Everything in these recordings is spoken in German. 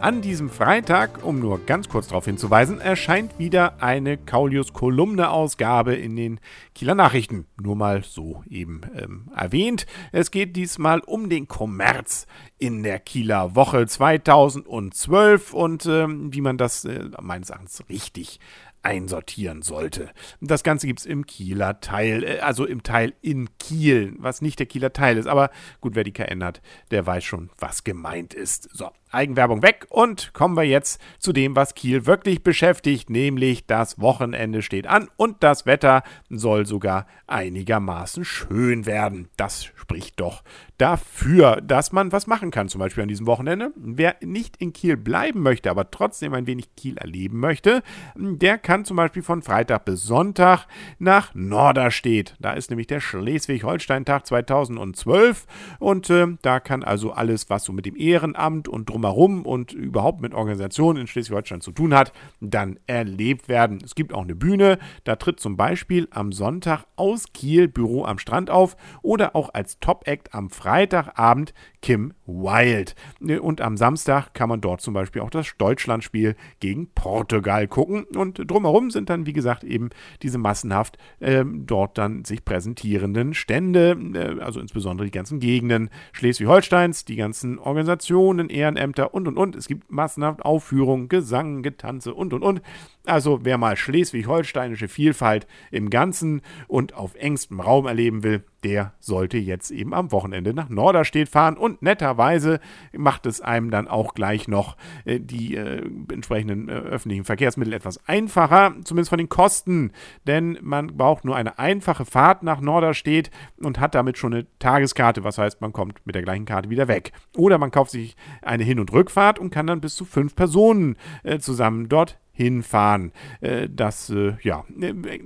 An diesem Freitag, um nur ganz kurz darauf hinzuweisen, erscheint wieder eine Kaulius-Kolumne-Ausgabe in den Kieler Nachrichten. Nur mal so eben ähm, erwähnt. Es geht diesmal um den Kommerz in der Kieler Woche 2012 und ähm, wie man das äh, meines Erachtens richtig einsortieren sollte. Das Ganze gibt es im Kieler Teil, äh, also im Teil in Kiel, was nicht der Kieler Teil ist. Aber gut, wer die KN hat, der weiß schon, was gemeint ist. So, Eigenwerbung weg und kommen wir jetzt zu dem, was Kiel wirklich beschäftigt, nämlich das Wochenende steht an und das Wetter soll sogar einigermaßen schön werden. Das spricht doch dafür, dass man was machen kann, zum Beispiel an diesem Wochenende. Wer nicht in Kiel bleiben möchte, aber trotzdem ein wenig Kiel erleben möchte, der kann zum Beispiel von Freitag bis Sonntag nach Norderstedt. Da ist nämlich der Schleswig-Holstein-Tag 2012 und äh, da kann also alles, was so mit dem Ehrenamt und drumherum und überhaupt mit Organisationen in Schleswig-Holstein zu tun hat, dann erlebt werden. Es gibt auch eine Bühne, da tritt zum Beispiel am Sonntag aus Kiel Büro am Strand auf oder auch als Top-Act am Freitag Freitagabend Kim Wild. Und am Samstag kann man dort zum Beispiel auch das Deutschlandspiel gegen Portugal gucken. Und drumherum sind dann, wie gesagt, eben diese massenhaft äh, dort dann sich präsentierenden Stände, äh, also insbesondere die ganzen Gegenden Schleswig-Holsteins, die ganzen Organisationen, Ehrenämter und und und. Es gibt massenhaft Aufführungen, Gesang, Getanze und und und. Also wer mal schleswig-holsteinische Vielfalt im Ganzen und auf engstem Raum erleben will, der sollte jetzt eben am Wochenende nach Norderstedt fahren und netterweise macht es einem dann auch gleich noch äh, die äh, entsprechenden äh, öffentlichen Verkehrsmittel etwas einfacher, zumindest von den Kosten, denn man braucht nur eine einfache Fahrt nach Norderstedt und hat damit schon eine Tageskarte, was heißt, man kommt mit der gleichen Karte wieder weg. Oder man kauft sich eine Hin- und Rückfahrt und kann dann bis zu fünf Personen äh, zusammen dort hinfahren. Äh, das, äh, ja,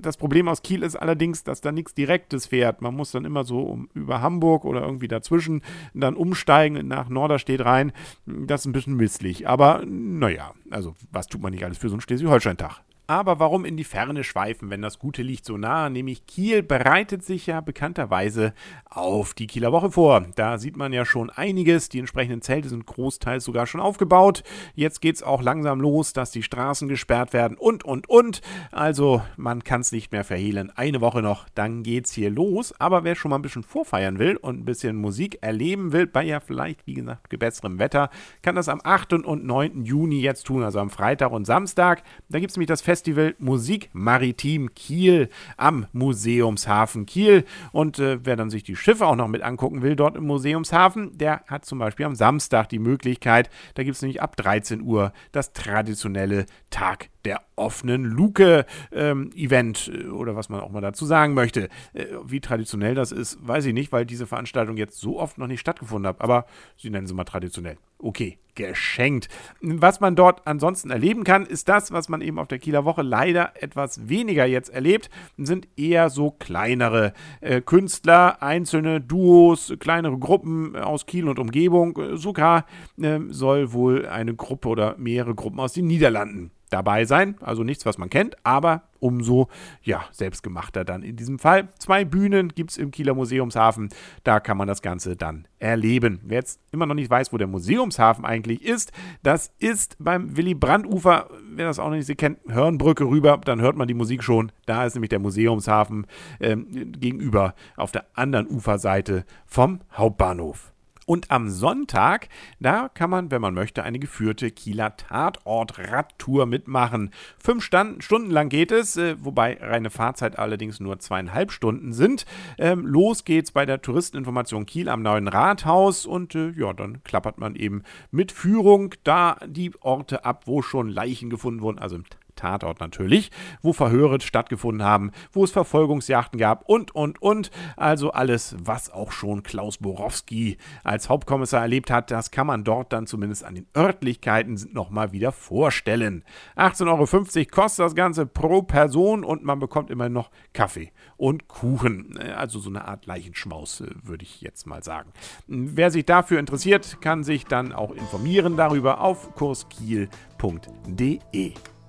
das Problem aus Kiel ist allerdings, dass da nichts Direktes fährt. Man muss dann immer so um, über Hamburg oder irgendwie dazwischen dann umsteigen nach Norderstedt rein. Das ist ein bisschen misslich. Aber naja, also was tut man nicht alles für so einen Schleswig-Holstein-Tag? Aber warum in die Ferne schweifen, wenn das Gute liegt so nah? Nämlich Kiel bereitet sich ja bekannterweise auf die Kieler Woche vor. Da sieht man ja schon einiges. Die entsprechenden Zelte sind großteils sogar schon aufgebaut. Jetzt geht es auch langsam los, dass die Straßen gesperrt werden und, und, und. Also man kann es nicht mehr verhehlen. Eine Woche noch, dann geht's hier los. Aber wer schon mal ein bisschen vorfeiern will und ein bisschen Musik erleben will, bei ja vielleicht, wie gesagt, besserem Wetter, kann das am 8. und 9. Juni jetzt tun, also am Freitag und Samstag. Da gibt es nämlich das Fest Festival Musik Maritim Kiel am Museumshafen Kiel. Und äh, wer dann sich die Schiffe auch noch mit angucken will, dort im Museumshafen, der hat zum Beispiel am Samstag die Möglichkeit, da gibt es nämlich ab 13 Uhr das traditionelle Tag der offenen Luke ähm, äh, oder was man auch mal dazu sagen möchte. Äh, wie traditionell das ist, weiß ich nicht, weil diese Veranstaltung jetzt so oft noch nicht stattgefunden hat. Aber sie nennen sie mal traditionell. Okay, geschenkt. Was man dort ansonsten erleben kann, ist das, was man eben auf der Kieler Woche leider etwas weniger jetzt erlebt, sind eher so kleinere äh, Künstler, einzelne Duos, kleinere Gruppen aus Kiel und Umgebung. Sogar äh, soll wohl eine Gruppe oder mehrere Gruppen aus den Niederlanden dabei sein. Also nichts, was man kennt, aber umso ja, selbstgemachter dann in diesem Fall. Zwei Bühnen gibt es im Kieler Museumshafen. Da kann man das Ganze dann erleben. Wer jetzt immer noch nicht weiß, wo der Museumshafen eigentlich ist, das ist beim Willy Brandt-Ufer. Wer das auch noch nicht kennt, Hörnbrücke rüber, dann hört man die Musik schon. Da ist nämlich der Museumshafen ähm, gegenüber auf der anderen Uferseite vom Hauptbahnhof. Und am Sonntag, da kann man, wenn man möchte, eine geführte Kieler Tatort-Radtour mitmachen. Fünf Stunden lang geht es, äh, wobei reine Fahrzeit allerdings nur zweieinhalb Stunden sind. Ähm, los geht's bei der Touristeninformation Kiel am neuen Rathaus und äh, ja, dann klappert man eben mit Führung da die Orte ab, wo schon Leichen gefunden wurden, also im Tatort natürlich, wo Verhöre stattgefunden haben, wo es Verfolgungsjachten gab und, und, und. Also alles, was auch schon Klaus Borowski als Hauptkommissar erlebt hat, das kann man dort dann zumindest an den Örtlichkeiten nochmal wieder vorstellen. 18,50 Euro kostet das Ganze pro Person und man bekommt immer noch Kaffee und Kuchen. Also so eine Art Leichenschmaus, würde ich jetzt mal sagen. Wer sich dafür interessiert, kann sich dann auch informieren darüber auf kurskiel.de.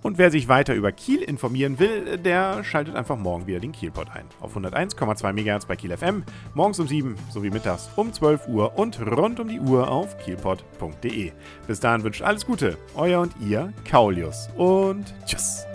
Und wer sich weiter über Kiel informieren will, der schaltet einfach morgen wieder den Kielpot ein. Auf 101,2 MHz bei Kiel FM, morgens um 7 sowie mittags um 12 Uhr und rund um die Uhr auf kielpot.de. Bis dahin wünscht alles Gute, euer und ihr Kaulius und tschüss.